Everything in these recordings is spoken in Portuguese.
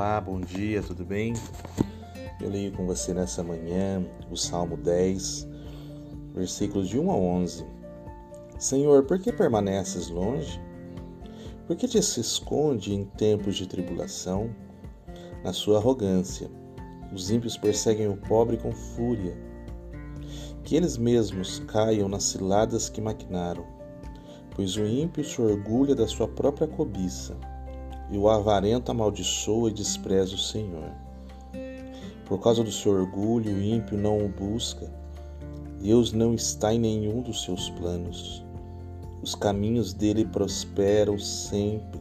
Olá, bom dia, tudo bem? Eu leio com você nessa manhã o Salmo 10, versículos de 1 a 11. Senhor, por que permaneces longe? Por que te se esconde em tempos de tribulação? Na sua arrogância, os ímpios perseguem o pobre com fúria. Que eles mesmos caiam nas ciladas que maquinaram, pois o ímpio se orgulha da sua própria cobiça e o avarento amaldiçoa e despreza o Senhor. Por causa do seu orgulho, o ímpio não o busca. Deus não está em nenhum dos seus planos. Os caminhos dele prosperam sempre.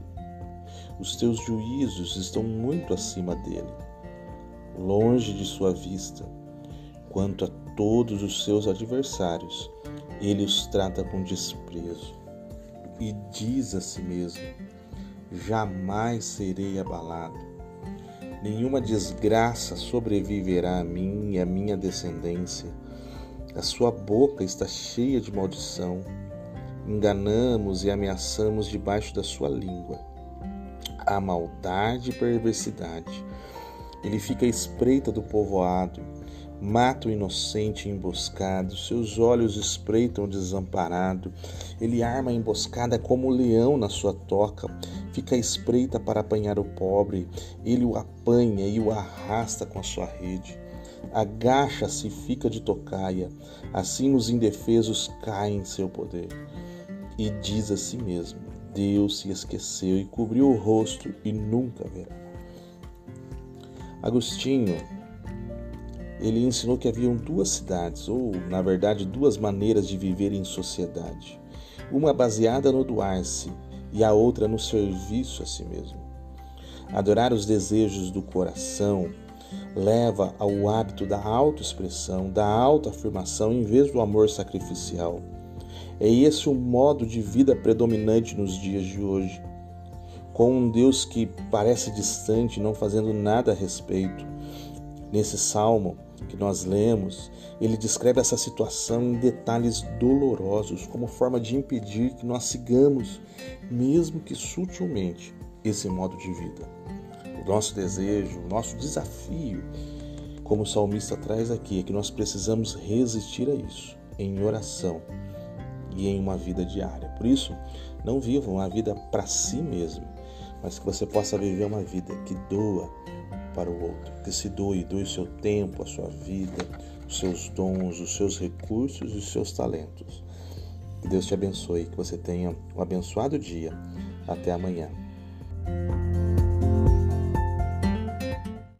Os teus juízos estão muito acima dele, longe de sua vista. Quanto a todos os seus adversários, ele os trata com desprezo e diz a si mesmo: jamais serei abalado. Nenhuma desgraça sobreviverá a mim e à minha descendência. A sua boca está cheia de maldição. Enganamos e ameaçamos debaixo da sua língua. Há maldade e perversidade. Ele fica à espreita do povoado Mata o inocente emboscado, seus olhos espreitam o desamparado. Ele arma a emboscada como o leão na sua toca, fica à espreita para apanhar o pobre. Ele o apanha e o arrasta com a sua rede. Agacha-se e fica de tocaia, assim os indefesos caem em seu poder. E diz a si mesmo: Deus se esqueceu e cobriu o rosto e nunca verá. Agostinho ele ensinou que haviam duas cidades, ou na verdade duas maneiras de viver em sociedade. Uma baseada no doar-se e a outra no serviço a si mesmo. Adorar os desejos do coração leva ao hábito da autoexpressão, da autoafirmação em vez do amor sacrificial. É esse o modo de vida predominante nos dias de hoje. Com um Deus que parece distante, não fazendo nada a respeito. Nesse salmo, que nós lemos, ele descreve essa situação em detalhes dolorosos, como forma de impedir que nós sigamos, mesmo que sutilmente, esse modo de vida. O nosso desejo, o nosso desafio, como o salmista traz aqui, é que nós precisamos resistir a isso em oração e em uma vida diária. Por isso, não viva uma vida para si mesmo, mas que você possa viver uma vida que doa para o outro, que se doe, doe seu tempo, a sua vida, os seus dons, os seus recursos e os seus talentos. Que Deus te abençoe, que você tenha um abençoado dia. Até amanhã.